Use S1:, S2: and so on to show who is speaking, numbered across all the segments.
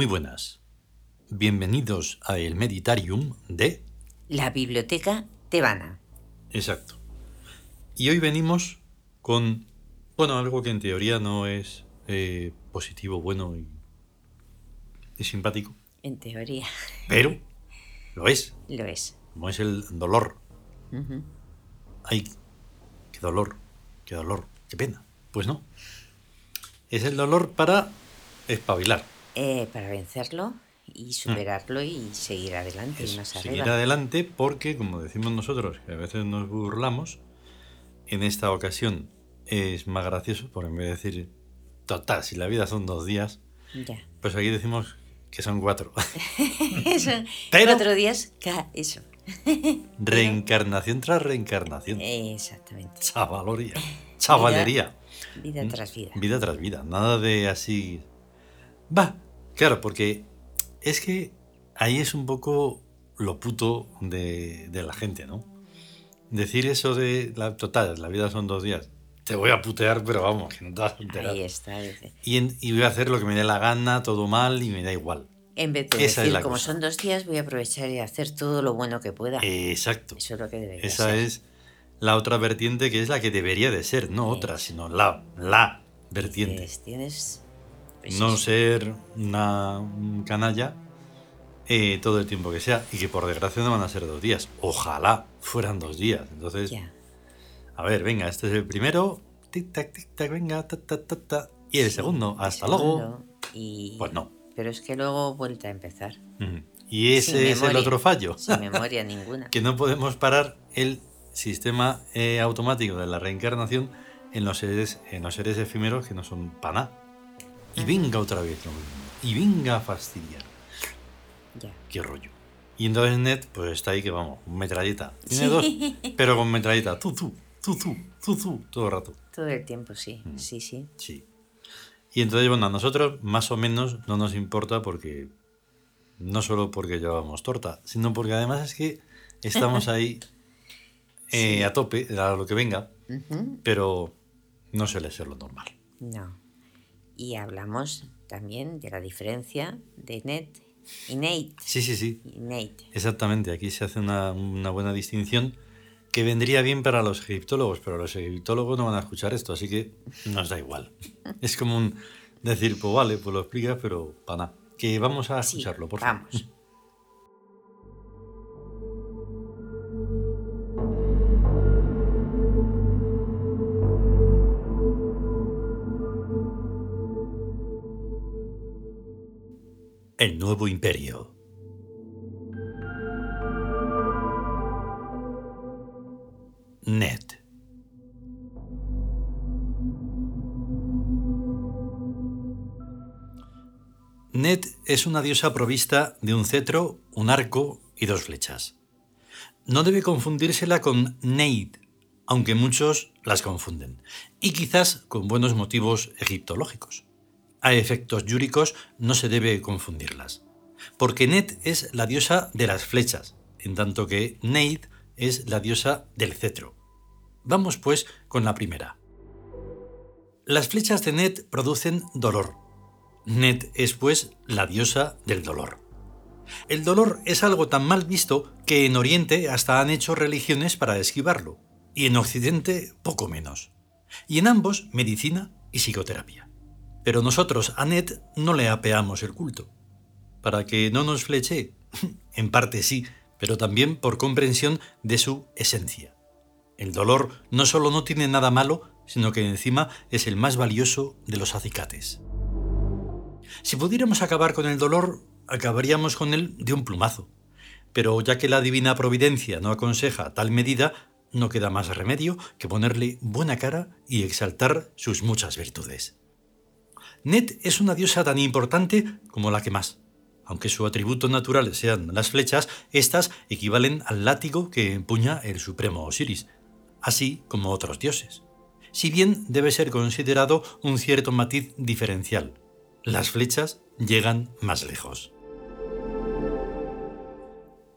S1: Muy buenas. Bienvenidos a el Meditarium de...
S2: La biblioteca tebana.
S1: Exacto. Y hoy venimos con, bueno, algo que en teoría no es eh, positivo, bueno y, y simpático,
S2: En teoría.
S1: pero lo es,
S2: Lo es.
S1: como es el dolor. Ay, qué dolor, qué dolor, qué pena. Pues no. Es el dolor para espabilar.
S2: Eh, para vencerlo y superarlo y seguir adelante y
S1: Es
S2: más
S1: seguir
S2: arriba.
S1: adelante porque, como decimos nosotros, que a veces nos burlamos, en esta ocasión es más gracioso, porque en vez de decir, total, si la vida son dos días,
S2: Ya.
S1: pues aquí decimos que son cuatro. Pero-
S2: Cuatro días, eso.
S1: Reencarnación tras reencarnación.
S2: Exactamente.
S1: Chavaloría. Chavalería.
S2: Vida tras vida.
S1: Vida tras vida. Nada de así. Va. Claro, porque es que ahí es un poco lo puto de, de la gente, ¿no? Decir eso de la total, la vida son dos días. Te voy a putear, pero vamos, que no te vas a enterar.
S2: Ahí está. dice.
S1: Y, en- y voy a hacer lo que me dé la gana, todo mal y me da igual.
S2: En vez de
S1: Esa es
S2: decir, como
S1: cosa.
S2: son dos días, voy a aprovechar y hacer todo lo bueno que pueda.
S1: Exacto.
S2: Eso es lo que debería
S1: Esa
S2: ser.
S1: es la otra vertiente que es la que debería de ser, no otra, sino la, la vertiente.
S2: Dices, Tienes.
S1: No ser una un canalla eh, todo el tiempo que sea y que por desgracia no van a ser dos días. Ojalá fueran dos días. Entonces, a ver, venga, este es el primero. Tic tac, tic tac, venga, ta ta ta ta. Y el
S2: Sí,
S1: segundo,
S2: el
S1: hasta luego.
S2: Y...
S1: Pues no.
S2: Pero es que luego vuelta a empezar.
S1: Ujú. Y ese
S2: Sin
S1: es el otro fallo.
S2: Sin memoria ninguna.
S1: que no podemos parar el sistema eh, automático de la reencarnación en los seres, en los seres efímeros que no son paná. Y venga otra vez lo mismo. Y venga a fastidiar.
S2: Ya.
S1: Qué rollo. Y entonces Net, pues está ahí que vamos, metralleta. Tiene
S2: Sí.
S1: dos, pero con metralleta. Tú, tú, tú, tú, tú, tú, todo el rato.
S2: Todo el tiempo, sí.
S1: Mm.
S2: Sí, sí.
S1: Sí. Y entonces, bueno, a nosotros más o menos no nos importa porque. No solo porque llevamos torta, sino porque además es que estamos ahí eh, a tope, a lo que venga,
S2: Ujú.
S1: pero no suele ser lo normal.
S2: No. Y hablamos también de la diferencia de net y Nate.
S1: Sí, sí, sí.
S2: Nate.
S1: Exactamente, aquí se hace una, una buena distinción que vendría bien para los egiptólogos, pero los egiptólogos no van a escuchar esto, así que nos da igual. Es como un decir, pues vale, pues lo explicas, pero para nada. Que vamos a
S2: Sí,
S1: escucharlo, por favor.
S2: vamos.
S1: El nuevo imperio. Ned. Ned es una diosa provista de un cetro, un arco y dos flechas. No debe confundírsela con Neid, aunque muchos las confunden, y quizás con buenos motivos egiptológicos. A efectos yúricos no se debe confundirlas, porque Net es la diosa de las flechas, en tanto que Neid es la diosa del cetro. Vamos pues con la primera. Las flechas de Net producen dolor. Net es pues la diosa del dolor. El dolor es algo tan mal visto que en Oriente hasta han hecho religiones para esquivarlo, y en Occidente poco menos. Y en ambos medicina y psicoterapia. Pero nosotros a Ned no le apeamos el culto. Para que no nos fleche, en parte sí, pero también por comprensión de su esencia. El dolor no solo no tiene nada malo, sino que encima es el más valioso de los acicates. Si pudiéramos acabar con el dolor, acabaríamos con él de un plumazo. Pero ya que la divina providencia no aconseja tal medida, no queda más remedio que ponerle buena cara y exaltar sus muchas virtudes. Net es una diosa tan importante como la que más. Aunque su atributo natural sean las flechas, estas equivalen al látigo que empuña el supremo Osiris, así como otros dioses. Si bien debe ser considerado un cierto matiz diferencial, las flechas llegan más lejos.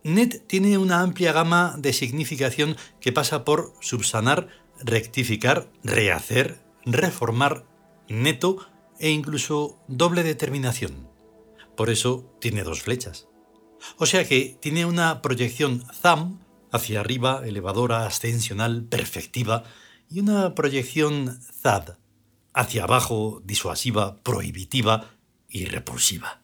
S1: Net tiene una amplia gama de significación que pasa por subsanar, rectificar, rehacer, reformar, neto e incluso doble determinación. Por eso tiene dos flechas. O sea que tiene una proyección ZAM hacia arriba, elevadora, ascensional, perfectiva, y una proyección ZAD hacia abajo, disuasiva, prohibitiva y repulsiva.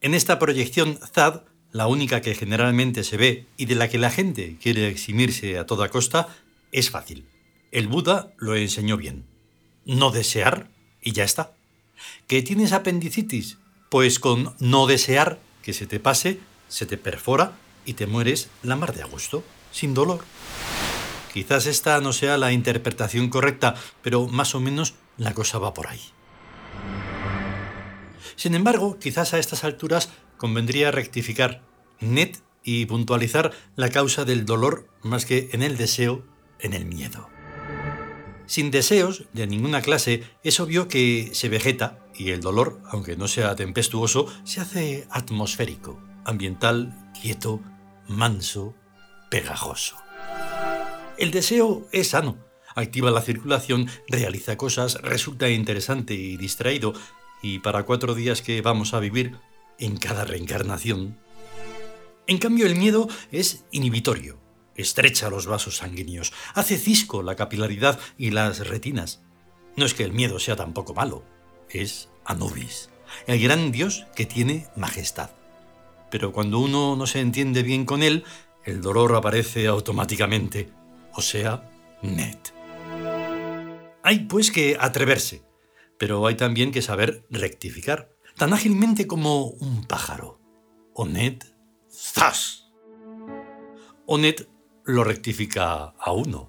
S1: En esta proyección ZAD, la única que generalmente se ve y de la que la gente quiere eximirse a toda costa, es fácil. El Buda lo enseñó bien. No desear y ya está. ¿Que tienes apendicitis? Pues con no desear que se te pase, se te perfora y te mueres la mar de a gusto, sin dolor. Quizás esta no sea la interpretación correcta, pero más o menos la cosa va por ahí. Sin embargo, quizás a estas alturas convendría rectificar net y puntualizar la causa del dolor más que en el deseo, en el miedo. Sin deseos de ninguna clase, es obvio que se vegeta y el dolor, aunque no sea tempestuoso, se hace atmosférico, ambiental, quieto, manso, pegajoso. El deseo es sano, activa la circulación, realiza cosas, resulta interesante y distraído, y para cuatro días que vamos a vivir, en cada reencarnación. En cambio, el miedo es inhibitorio, estrecha los vasos sanguíneos, hace cisco la capilaridad y las retinas. No es que el miedo sea tampoco malo, es Anubis, el gran dios que tiene majestad. Pero cuando uno no se entiende bien con él, el dolor aparece automáticamente o sea, net. Hay pues que atreverse, pero hay también que saber rectificar, tan ágilmente como un pájaro. Onet, ¡zas! Onet lo rectifica a uno.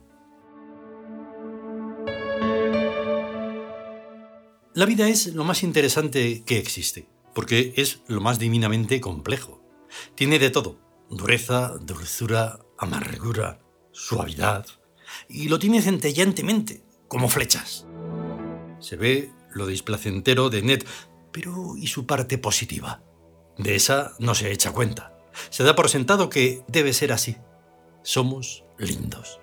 S1: La vida es lo más interesante que existe, porque es lo más divinamente complejo. Tiene de todo, dureza, dulzura, amargura, suavidad, y lo tiene centellantemente, como flechas. Se ve lo displacentero de Ned, pero ¿y su parte positiva? De esa no se echa cuenta. Se da por sentado que debe ser así. Somos lindos.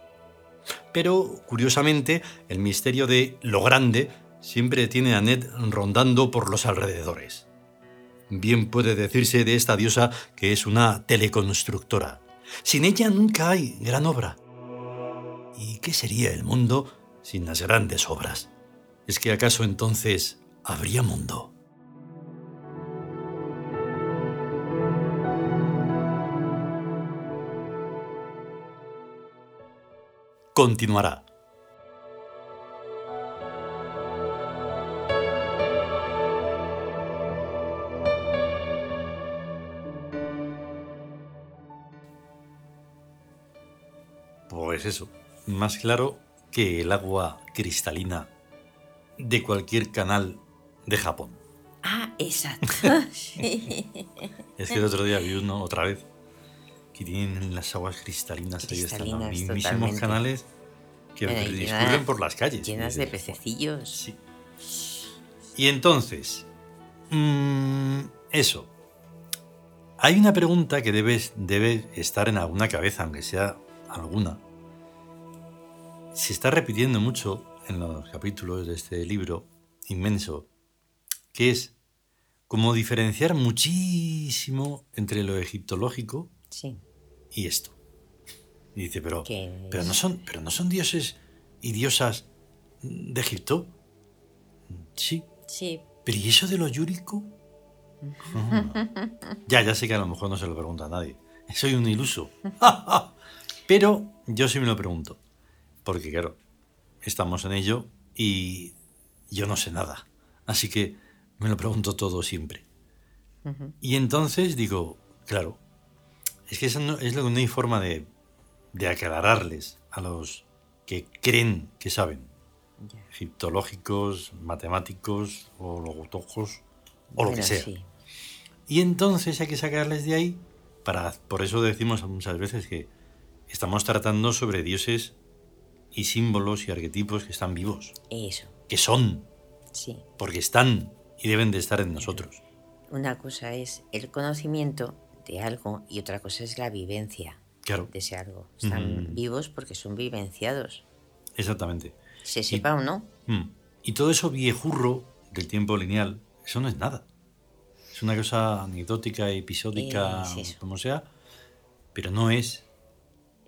S1: Pero, curiosamente, el misterio de lo grande siempre tiene a Ned rondando por los alrededores. Bien puede decirse de esta diosa que es una teleconstructora. Sin ella nunca hay gran obra. ¿Y qué sería el mundo sin las grandes obras? ¿Es que acaso entonces habría mundo? Continuará. Pues eso más claro que el agua cristalina de cualquier canal de Japón.
S2: Ah, exacto.
S1: Es que el otro día vi uno otra vez que tienen las aguas cristalinas, ahí están los mismísimos canales que discurren por las calles.
S2: Llenas de pececillos.
S1: Sí. Y entonces, mm, eso. Hay una pregunta que debes, debe estar en alguna cabeza, aunque sea alguna, se está repitiendo mucho en los capítulos de este libro inmenso, que es como diferenciar muchísimo entre lo egiptológico y esto. Y dice, pero, pero, no son, pero no son dioses y diosas de Egipto. Sí.
S2: Sí.
S1: Pero ¿y eso de lo yúrico? ya, ya sé que a lo mejor no se lo pregunta a nadie. Soy un iluso. pero yo sí me lo pregunto porque claro, estamos en ello y yo no sé nada. Así que me lo pregunto todo siempre. Y entonces digo, claro, es que eso no, es lo que no hay forma de, aclararles a los que creen que saben. Egiptológicos, matemáticos o logotojos o lo que sea. Y entonces hay que sacarles de ahí para por eso decimos muchas veces que estamos tratando sobre dioses y símbolos y arquetipos que están vivos.
S2: Eso.
S1: Que son.
S2: Sí.
S1: Porque están y deben de estar en nosotros.
S2: Una cosa es el conocimiento de algo y otra cosa es la vivencia
S1: claro.
S2: de ese algo. Están mm. vivos porque son vivenciados.
S1: Exactamente.
S2: Se sepa o no.
S1: Mm. Y todo eso viejurro del tiempo lineal, eso no es nada. Es una cosa anecdótica, episódica,
S2: Es eso.
S1: como sea, pero no es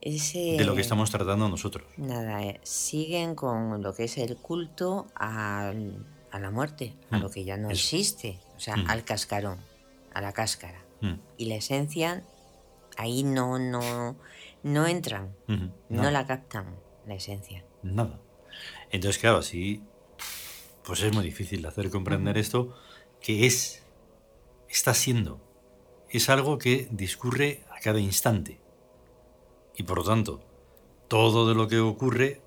S2: Ese,
S1: de lo que estamos tratando nosotros.
S2: Nada, eh, siguen con lo que es el culto al- a la muerte, a
S1: Mm,
S2: lo que ya no
S1: eso.
S2: existe, o sea, al cascarón, a la cáscara.
S1: Mm,
S2: Y la esencia, ahí no, no, no entran, no la captan, la esencia.
S1: nada. Entonces, claro, así, pues es muy difícil hacer comprender esto que es, está siendo, es algo que discurre a cada instante. Y por lo tanto, todo de lo que ocurre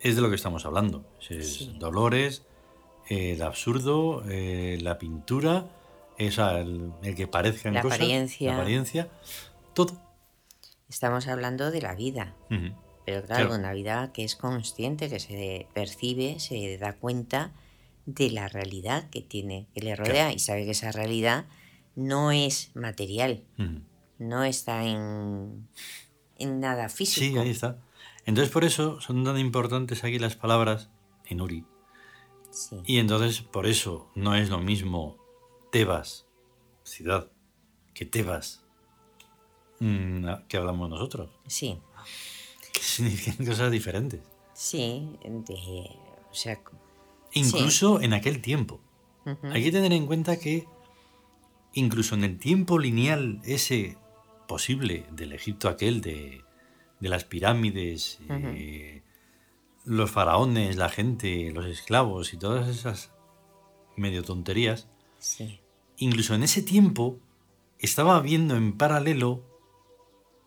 S1: es de lo que estamos hablando. Es
S2: Sí.
S1: Dolores, eh, el absurdo, eh, la pintura, esa, el, el que parezcan
S2: La
S1: cosas,
S2: apariencia.
S1: la apariencia, todo.
S2: Estamos hablando de la vida, pero claro,
S1: Claro.
S2: una vida que es consciente, que se percibe, se da cuenta de la realidad que tiene, que le rodea y sabe que esa realidad no es material, no está en, en nada
S1: Sí,
S2: físico.
S1: ahí está. Entonces por eso son tan importantes aquí las palabras en Uri.
S2: Sí.
S1: Y entonces por eso no es lo mismo Tebas, ciudad, que Tebas, mm, que hablamos nosotros.
S2: Sí,
S1: Que significan cosas diferentes.
S2: sí, de, o sea,
S1: Incluso en aquel tiempo. Hay que tener en cuenta que incluso en el tiempo lineal ese posible del Egipto aquel, de, de las pirámides, eh, los faraones, la gente, los esclavos y todas esas medio tonterías,
S2: sí,
S1: incluso en ese tiempo estaba viendo en paralelo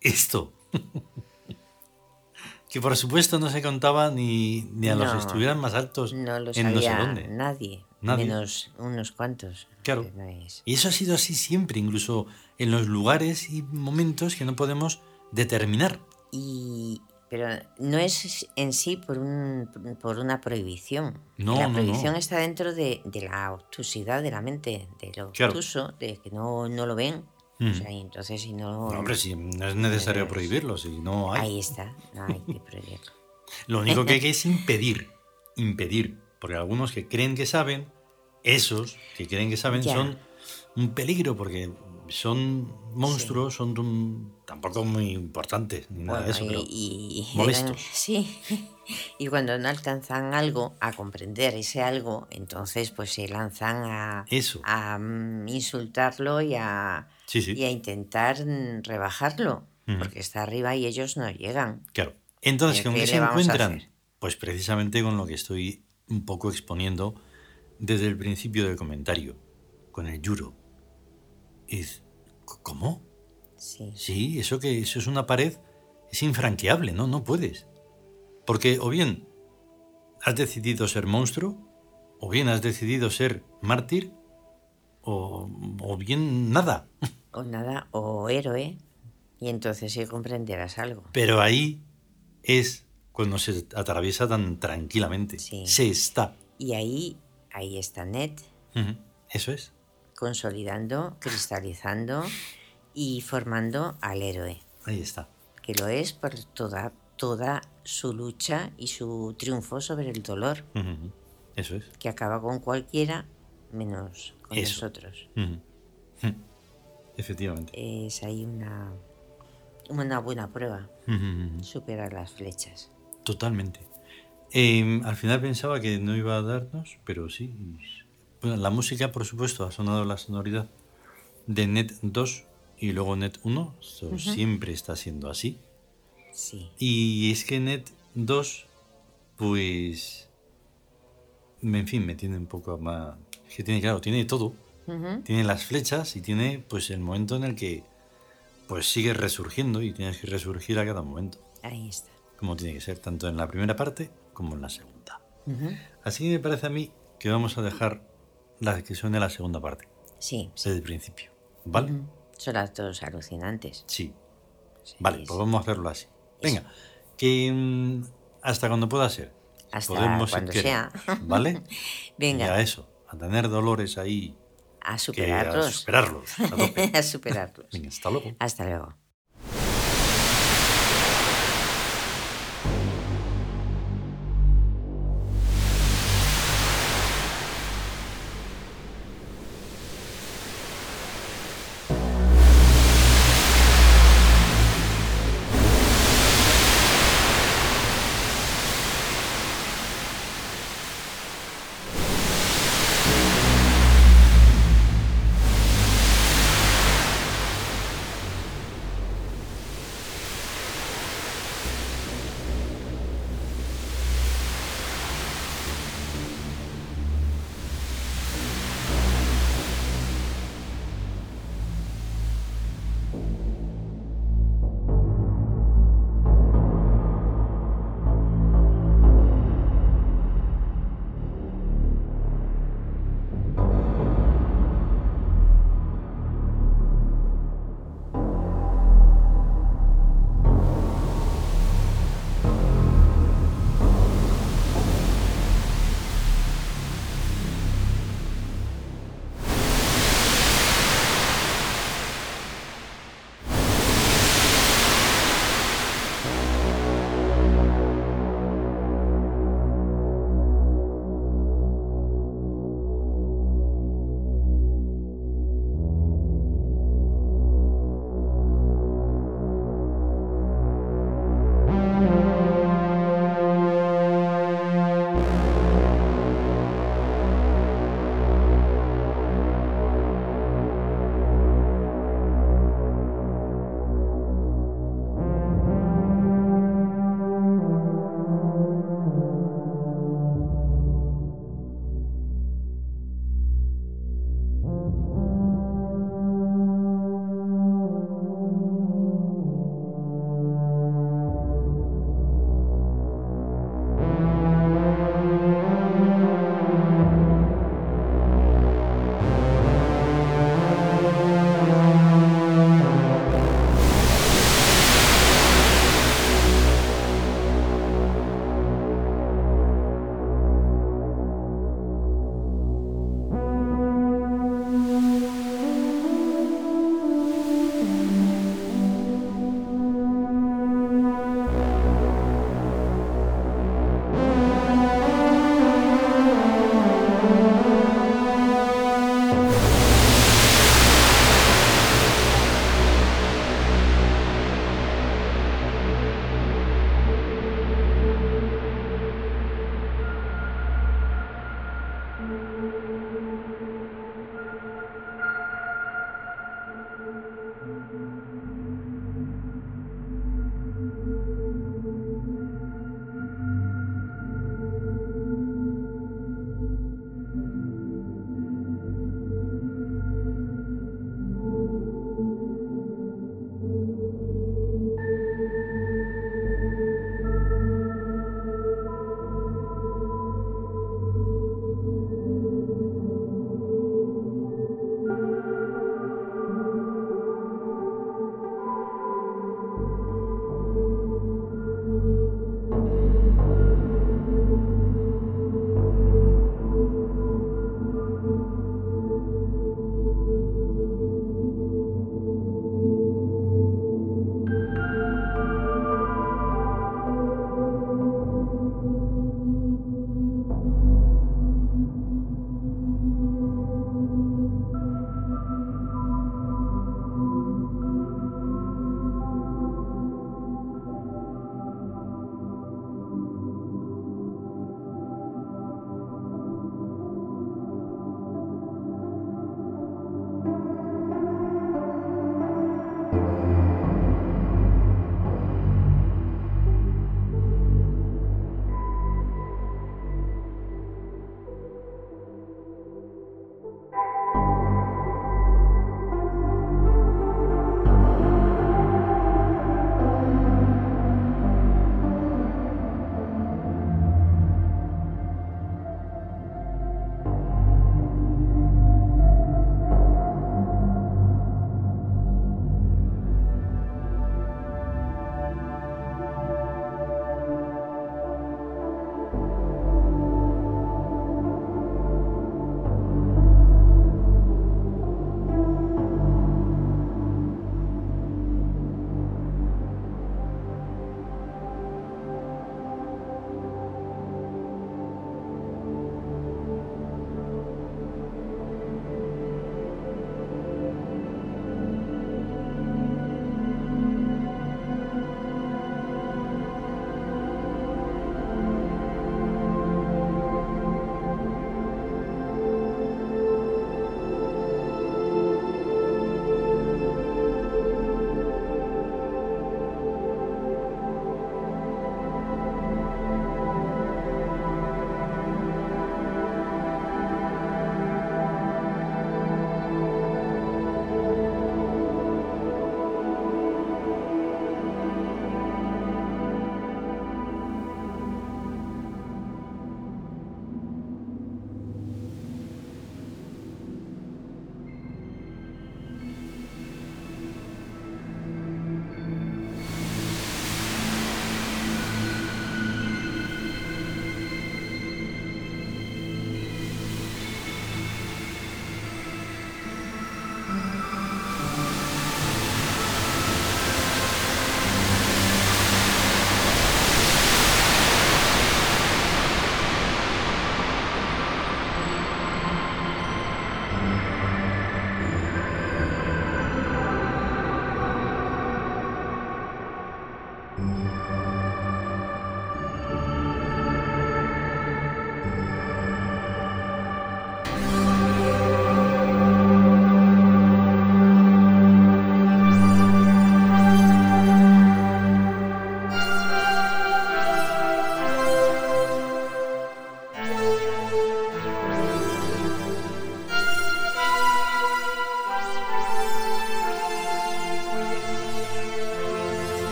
S1: esto. que por supuesto no se contaba ni, ni a los que estuvieran más altos
S2: no lo
S1: en no sé dónde.
S2: nadie,
S1: Nadie.
S2: menos unos cuantos.
S1: Claro.
S2: es-
S1: Y eso ha sido así siempre, incluso en los lugares y momentos que no podemos determinar.
S2: Y, pero no es en sí por, un, por una prohibición.
S1: No,
S2: la
S1: no,
S2: prohibición
S1: no.
S2: está dentro de, de la obtusidad de la mente, de lo
S1: Claro.
S2: obtuso, de que no, no lo ven.
S1: Mm.
S2: O sea, y entonces si no...
S1: No, hombre, si no es necesario prohibirlo, si no hay.
S2: Ahí está, no hay que prohibirlo.
S1: Lo único que hay que es impedir, impedir, porque algunos que creen que saben, esos que creen que saben
S2: Ya.
S1: son un peligro porque son monstruos, son un- tampoco muy importantes ni nada de eso, pero
S2: y, y-
S1: molestos.
S2: sí, y cuando no alcanzan algo, a comprender ese algo, entonces pues se lanzan a,
S1: eso,
S2: a mm, insultarlo y a,
S1: sí, sí,
S2: y a intentar mm, rebajarlo, porque está arriba y ellos no llegan.
S1: claro. Entonces,
S2: ¿Qué
S1: ¿con qué se encuentran? Pues precisamente con lo que estoy un poco exponiendo desde el principio del comentario, con el yuro. Es, ¿Cómo?
S2: Sí,
S1: Sí, eso que eso es una pared es infranqueable, ¿no? No puedes. Porque o bien has decidido ser monstruo, o bien has decidido ser mártir, o, o bien nada.
S2: o nada, o héroe, y entonces sí comprenderás algo.
S1: Pero ahí es cuando se atraviesa tan tranquilamente.
S2: Sí.
S1: Se está.
S2: Y ahí, ahí está Ned,
S1: Eso es.
S2: Consolidando, cristalizando y formando al héroe.
S1: Ahí está.
S2: que lo es por toda, toda su lucha y su triunfo sobre el dolor,
S1: Eso es.
S2: que acaba con cualquiera menos con
S1: Eso.
S2: nosotros.
S1: Efectivamente.
S2: Es ahí una, una buena prueba,
S1: Ujú.
S2: superar las flechas.
S1: Totalmente. Eh, al final pensaba que no iba a darnos, pero sí. Bueno, la música, por supuesto, ha sonado la sonoridad de Net 2 y luego Net 1. Esto siempre está siendo así.
S2: Sí,
S1: Y es que Net 2, pues. En fin, me tiene un poco más. Es que tiene, claro, tiene todo. Tiene las flechas y tiene, pues, el momento en el que. Pues sigue resurgiendo y tienes que resurgir a cada momento.
S2: ahí está.
S1: Como tiene que ser, tanto en la primera parte como en la segunda. Así que me parece a mí que vamos a dejar la que suene la segunda parte,
S2: Sí, sí.
S1: desde el principio. ¿Vale?
S2: Son las dos alucinantes.
S1: Sí.
S2: Sí,
S1: Vale,
S2: es-
S1: pues vamos a hacerlo así. Venga, que mm, hasta cuando pueda ser.
S2: Hasta
S1: Podemos,
S2: cuando sea.
S1: ¿Vale?
S2: Venga.
S1: Y a eso, a tener dolores ahí,
S2: A superarlos.
S1: superarlos. a tope.
S2: a superarlos.
S1: Venga, hasta luego.
S2: Hasta luego.